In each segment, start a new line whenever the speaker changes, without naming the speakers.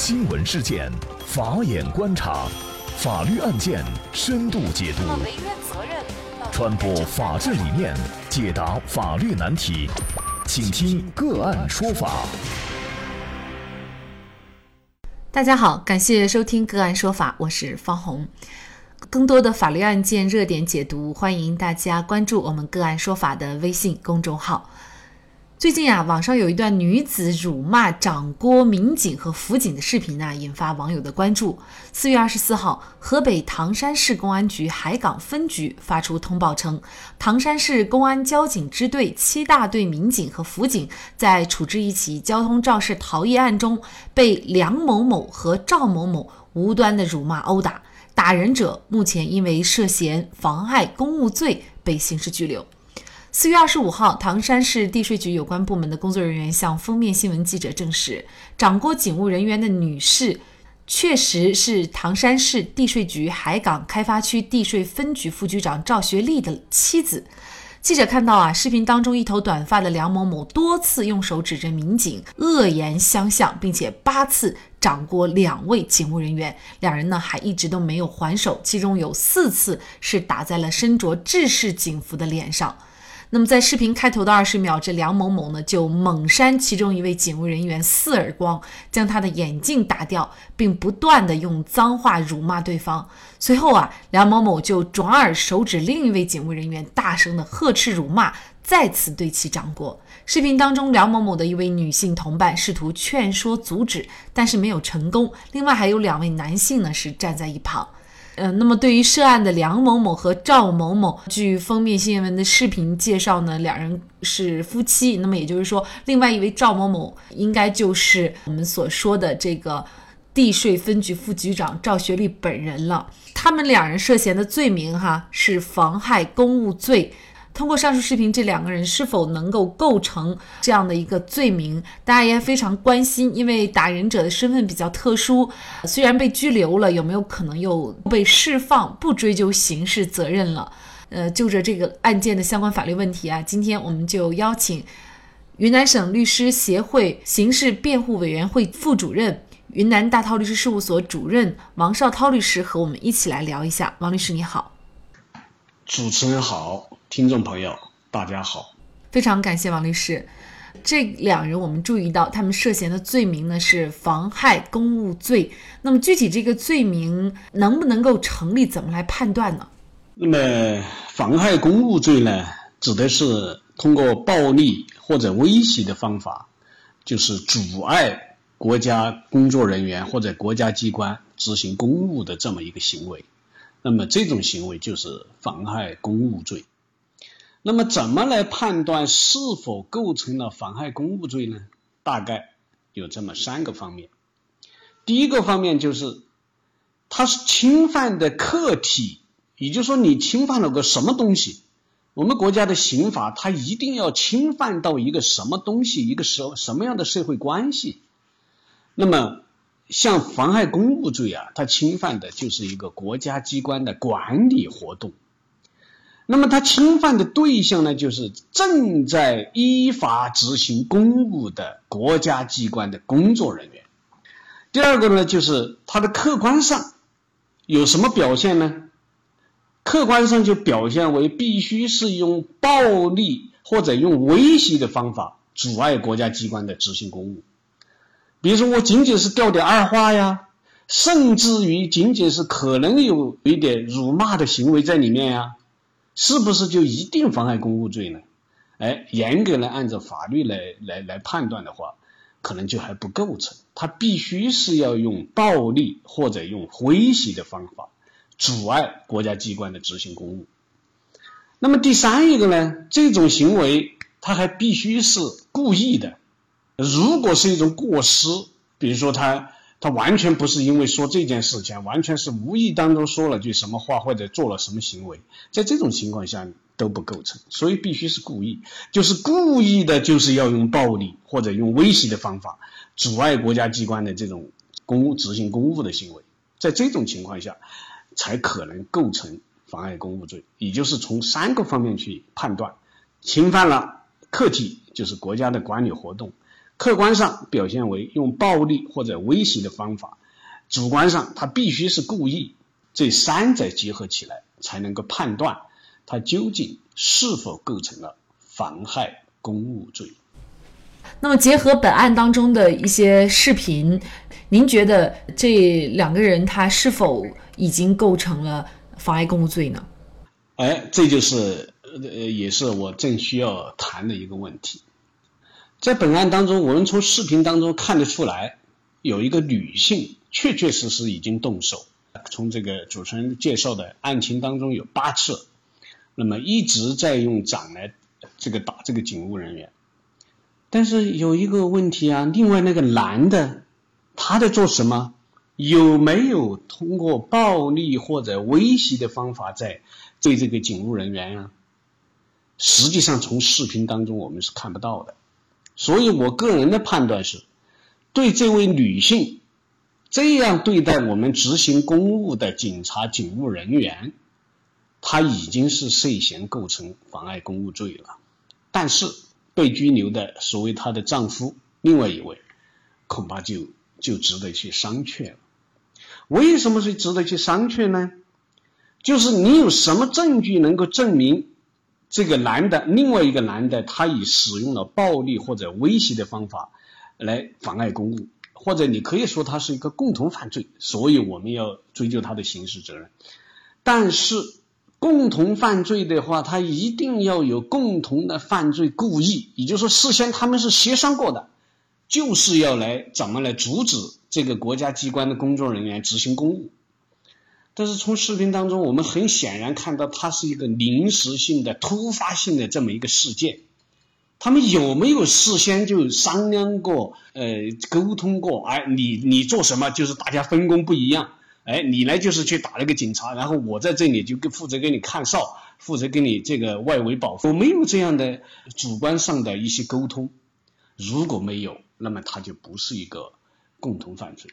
新闻事件，法眼观察，法律案件深度解读，传播法治理念，解答法律难题，请听个案说法。
大家好，感谢收听个案说法，我是方红。更多的法律案件热点解读，欢迎大家关注我们个案说法的微信公众号。最近啊，网上有一段女子辱骂掌掴民警和辅警的视频呢，引发网友的关注。四月二十四号，河北唐山市公安局海港分局发出通报称，唐山市公安交警支队七大队民警和辅警在处置一起交通肇事逃逸案中，被梁某某和赵某某无端的辱骂殴打，打人者目前因为涉嫌妨害公务罪被刑事拘留。四月二十五号，唐山市地税局有关部门的工作人员向封面新闻记者证实，掌掴警务人员的女士确实是唐山市地税局海港开发区地税分局副局长赵学丽的妻子。记者看到啊，视频当中一头短发的梁某某多次用手指着民警，恶言相向，并且八次掌掴两位警务人员，两人呢还一直都没有还手，其中有四次是打在了身着制式警服的脸上。那么，在视频开头的二十秒，这梁某某呢就猛扇其中一位警务人员四耳光，将他的眼镜打掉，并不断的用脏话辱骂对方。随后啊，梁某某就转而手指另一位警务人员，大声的呵斥辱骂，再次对其掌掴。视频当中，梁某某的一位女性同伴试图劝说阻止，但是没有成功。另外还有两位男性呢是站在一旁。嗯，那么对于涉案的梁某某和赵某某，据封面新闻的视频介绍呢，两人是夫妻。那么也就是说，另外一位赵某某应该就是我们所说的这个地税分局副局长赵学丽本人了。他们两人涉嫌的罪名哈是妨害公务罪。通过上述视频，这两个人是否能够构成这样的一个罪名，大家也非常关心。因为打人者的身份比较特殊，虽然被拘留了，有没有可能又被释放，不追究刑事责任了？呃，就着这个案件的相关法律问题啊，今天我们就邀请云南省律师协会刑事辩护委员会副主任、云南大韬律师事务所主任王绍涛律师和我们一起来聊一下。王律师，你好。
主持人好，听众朋友大家好，
非常感谢王律师。这两人我们注意到，他们涉嫌的罪名呢是妨害公务罪。那么具体这个罪名能不能够成立，怎么来判断呢？
那么妨害公务罪呢，指的是通过暴力或者威胁的方法，就是阻碍国家工作人员或者国家机关执行公务的这么一个行为。那么这种行为就是妨害公务罪。那么怎么来判断是否构成了妨害公务罪呢？大概有这么三个方面。第一个方面就是，它是侵犯的客体，也就是说你侵犯了个什么东西。我们国家的刑法它一定要侵犯到一个什么东西，一个什什么样的社会关系。那么。像妨害公务罪啊，它侵犯的就是一个国家机关的管理活动。那么它侵犯的对象呢，就是正在依法执行公务的国家机关的工作人员。第二个呢，就是它的客观上有什么表现呢？客观上就表现为必须是用暴力或者用威胁的方法阻碍国家机关的执行公务。比如说，我仅仅是掉点二话呀，甚至于仅仅是可能有一点辱骂的行为在里面呀，是不是就一定妨害公务罪呢？哎，严格来按照法律来来来判断的话，可能就还不构成。他必须是要用暴力或者用威胁的方法阻碍国家机关的执行公务。那么第三一个呢，这种行为他还必须是故意的。如果是一种过失，比如说他他完全不是因为说这件事情，完全是无意当中说了句什么话或者做了什么行为，在这种情况下都不构成，所以必须是故意，就是故意的，就是要用暴力或者用威胁的方法阻碍国家机关的这种公务执行公务的行为，在这种情况下才可能构成妨碍公务罪，也就是从三个方面去判断，侵犯了客体，就是国家的管理活动。客观上表现为用暴力或者威胁的方法，主观上他必须是故意，这三者结合起来才能够判断他究竟是否构成了妨害公务罪。
那么，结合本案当中的一些视频，您觉得这两个人他是否已经构成了妨碍公务罪呢？
哎，这就是呃，也是我正需要谈的一个问题。在本案当中，我们从视频当中看得出来，有一个女性确确实实已经动手。从这个主持人介绍的案情当中有八次，那么一直在用掌来这个打这个警务人员。但是有一个问题啊，另外那个男的他在做什么？有没有通过暴力或者威胁的方法在对这个警务人员啊？实际上从视频当中我们是看不到的。所以我个人的判断是，对这位女性这样对待我们执行公务的警察、警务人员，她已经是涉嫌构成妨碍公务罪了。但是。被拘留的所谓她的丈夫，另外一位，恐怕就就值得去商榷了。为什么是值得去商榷呢？就是你有什么证据能够证明这个男的，另外一个男的，他以使用了暴力或者威胁的方法来妨碍公务，或者你可以说他是一个共同犯罪，所以我们要追究他的刑事责任。但是。共同犯罪的话，他一定要有共同的犯罪故意，也就是说，事先他们是协商过的，就是要来怎么来阻止这个国家机关的工作人员执行公务。但是从视频当中，我们很显然看到，它是一个临时性的、突发性的这么一个事件。他们有没有事先就商量过、呃，沟通过？哎，你你做什么，就是大家分工不一样。哎，你呢就是去打那个警察，然后我在这里就负责给你看哨，负责给你这个外围保护。没有这样的主观上的一些沟通，如果没有，那么他就不是一个共同犯罪。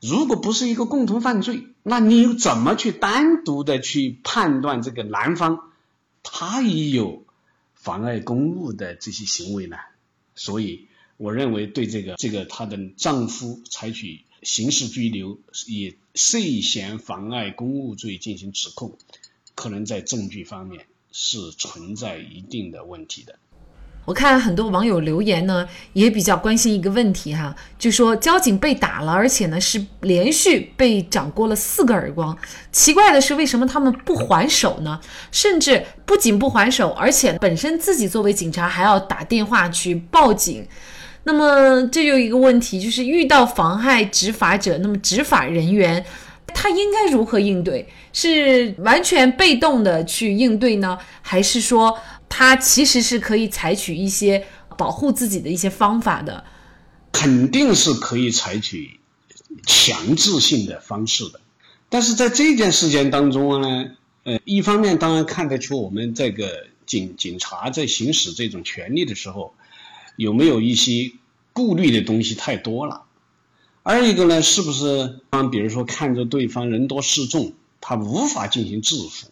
如果不是一个共同犯罪，那你又怎么去单独的去判断这个男方他也有妨碍公务的这些行为呢？所以，我认为对这个这个她的丈夫采取。刑事拘留以涉嫌妨碍公务罪进行指控，可能在证据方面是存在一定的问题的。
我看很多网友留言呢，也比较关心一个问题哈，就说交警被打了，而且呢是连续被掌过了四个耳光。奇怪的是，为什么他们不还手呢？甚至不仅不还手，而且本身自己作为警察还要打电话去报警。那么这就一个问题，就是遇到妨害执法者，那么执法人员他应该如何应对？是完全被动的去应对呢，还是说他其实是可以采取一些保护自己的一些方法的？
肯定是可以采取强制性的方式的。但是在这件事件当中呢，呃，一方面当然看得出我们这个警警察在行使这种权利的时候。有没有一些顾虑的东西太多了？二一个呢，是不是啊？比如说看着对方人多势众，他无法进行制服。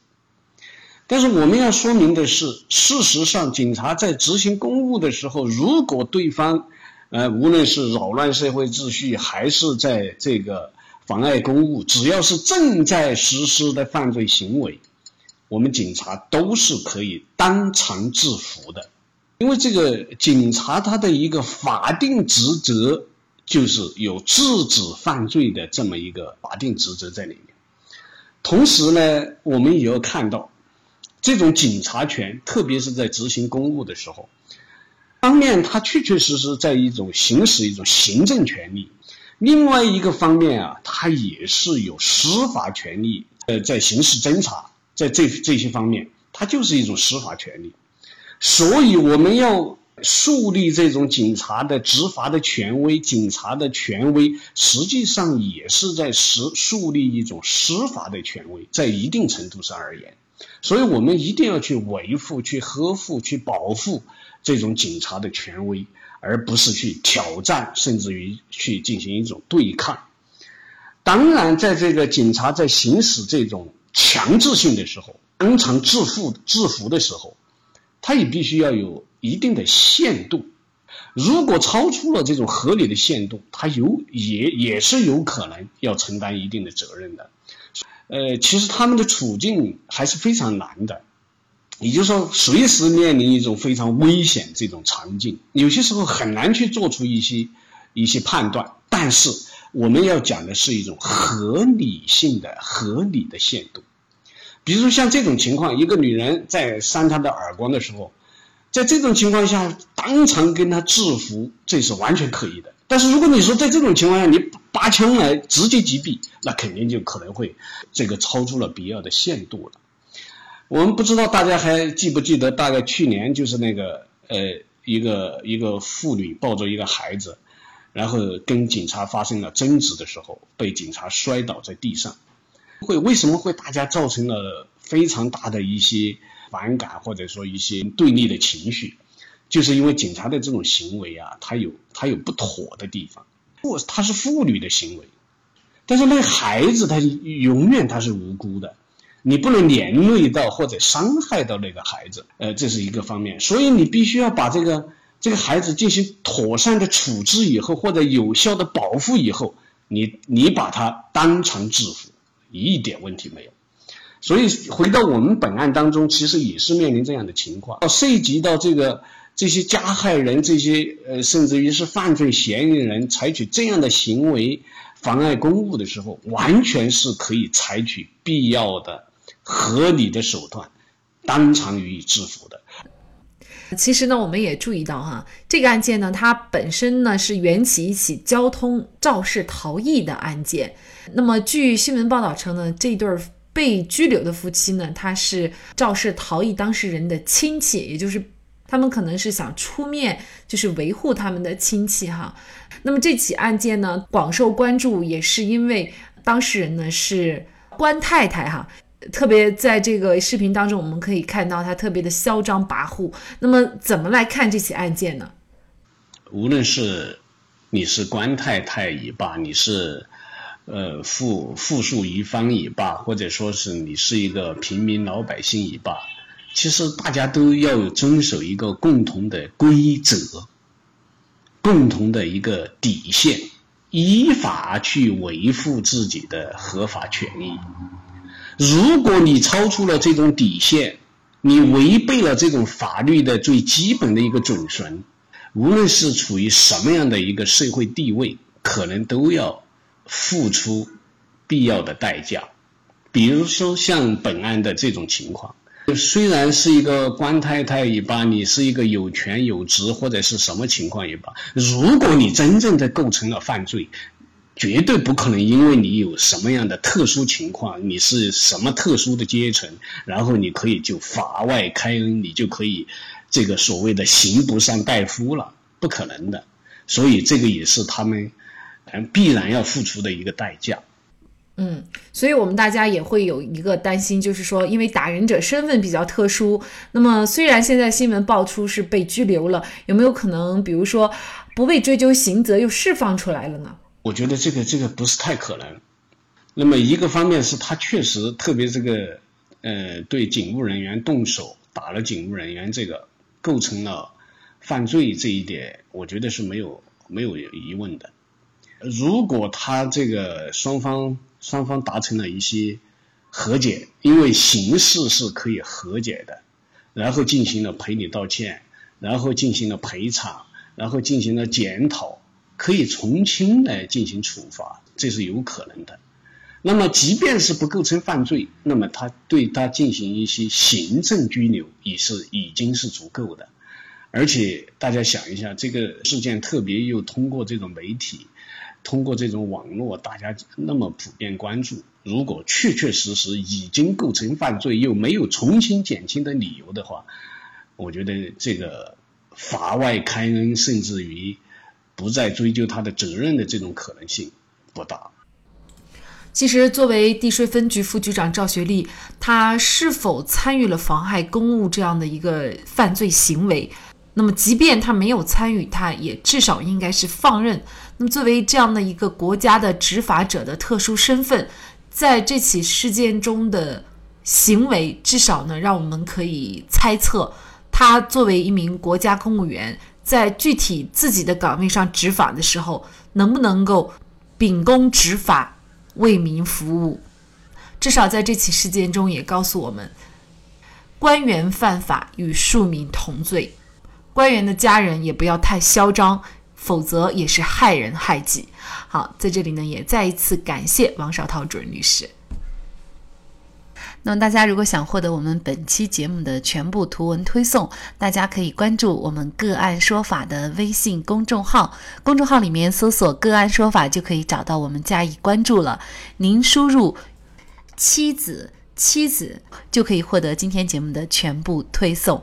但是我们要说明的是，事实上，警察在执行公务的时候，如果对方呃，无论是扰乱社会秩序，还是在这个妨碍公务，只要是正在实施的犯罪行为，我们警察都是可以当场制服的。因为这个警察他的一个法定职责就是有制止犯罪的这么一个法定职责在里面。同时呢，我们也要看到，这种警察权，特别是在执行公务的时候，方面他确确实实在一种行使一种行政权利；另外一个方面啊，他也是有司法权利。呃，在刑事侦查，在这这些方面，它就是一种司法权利。所以我们要树立这种警察的执法的权威，警察的权威实际上也是在实树立一种司法的权威，在一定程度上而言，所以我们一定要去维护、去呵护、去保护这种警察的权威，而不是去挑战，甚至于去进行一种对抗。当然，在这个警察在行使这种强制性的时候，当场制服制服的时候。他也必须要有一定的限度，如果超出了这种合理的限度，他有也也是有可能要承担一定的责任的。呃，其实他们的处境还是非常难的，也就是说，随时面临一种非常危险这种场景，有些时候很难去做出一些一些判断。但是我们要讲的是一种合理性的合理的限度。比如说像这种情况，一个女人在扇他的耳光的时候。在这种情况下，当场跟他制服，这是完全可以的。但是如果你说在这种情况下，你拔枪来直接击毙，那肯定就可能会这个超出了必要的限度了。我们不知道大家还记不记得，大概去年就是那个呃一个一个妇女抱着一个孩子，然后跟警察发生了争执的时候，被警察摔倒在地上，会为什么会大家造成了非常大的一些。反感或者说一些对立的情绪，就是因为警察的这种行为啊，他有他有不妥的地方。不，他是妇女的行为，但是那孩子他永远他是无辜的，你不能连累到或者伤害到那个孩子，呃，这是一个方面。所以你必须要把这个这个孩子进行妥善的处置以后，或者有效的保护以后，你你把他当场制服，一点问题没有。所以回到我们本案当中，其实也是面临这样的情况，涉及到这个这些加害人，这些呃，甚至于是犯罪嫌疑人采取这样的行为妨碍公务的时候，完全是可以采取必要的、合理的手段，当场予以制服的。
其实呢，我们也注意到哈，这个案件呢，它本身呢是缘起一起交通肇事逃逸的案件。那么据新闻报道称呢，这对。被拘留的夫妻呢，他是肇事逃逸当事人的亲戚，也就是他们可能是想出面，就是维护他们的亲戚哈。那么这起案件呢，广受关注，也是因为当事人呢是关太太哈，特别在这个视频当中，我们可以看到她特别的嚣张跋扈。那么怎么来看这起案件呢？
无论是你是关太太也罢，你是。呃，复复述一方也罢，或者说是你是一个平民老百姓也罢，其实大家都要遵守一个共同的规则，共同的一个底线，依法去维护自己的合法权益。如果你超出了这种底线，你违背了这种法律的最基本的一个准绳，无论是处于什么样的一个社会地位，可能都要。付出必要的代价，比如说像本案的这种情况，虽然是一个官太太也罢，你是一个有权有职或者是什么情况也罢，如果你真正的构成了犯罪，绝对不可能因为你有什么样的特殊情况，你是什么特殊的阶层，然后你可以就法外开恩，你就可以这个所谓的刑不上大夫了，不可能的。所以这个也是他们。必然要付出的一个代价。
嗯，所以我们大家也会有一个担心，就是说，因为打人者身份比较特殊，那么虽然现在新闻爆出是被拘留了，有没有可能，比如说不被追究刑责又释放出来了呢？
我觉得这个这个不是太可能。那么一个方面是他确实特别这个呃对警务人员动手打了警务人员，这个构成了犯罪这一点，我觉得是没有没有疑问的。如果他这个双方双方达成了一些和解，因为形式是可以和解的，然后进行了赔礼道歉，然后进行了赔偿，然后进行了检讨，可以从轻来进行处罚，这是有可能的。那么，即便是不构成犯罪，那么他对他进行一些行政拘留也是已经是足够的。而且大家想一下，这个事件特别又通过这种媒体。通过这种网络，大家那么普遍关注，如果确确实实已经构成犯罪，又没有重新减轻的理由的话，我觉得这个法外开恩，甚至于不再追究他的责任的这种可能性不大。
其实，作为地税分局副局长赵学利，他是否参与了妨害公务这样的一个犯罪行为？那么，即便他没有参与，他也至少应该是放任。那么，作为这样的一个国家的执法者的特殊身份，在这起事件中的行为，至少呢，让我们可以猜测，他作为一名国家公务员，在具体自己的岗位上执法的时候，能不能够秉公执法，为民服务？至少在这起事件中也告诉我们，官员犯法与庶民同罪，官员的家人也不要太嚣张，否则也是害人害己。好，在这里呢，也再一次感谢王绍涛主任律师。那么大家如果想获得我们本期节目的全部图文推送，大家可以关注我们“个案说法”的微信公众号，公众号里面搜索“个案说法”就可以找到我们加以关注了。您输入“妻子”妻子就可以获得今天节目的全部推送。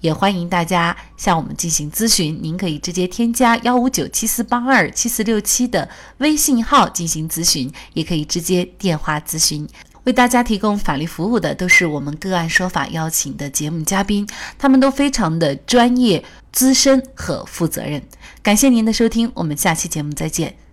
也欢迎大家向我们进行咨询。您可以直接添加幺五九七四八二七四六七的微信号进行咨询，也可以直接电话咨询。为大家提供法律服务的都是我们个案说法邀请的节目嘉宾，他们都非常的专业、资深和负责任。感谢您的收听，我们下期节目再见。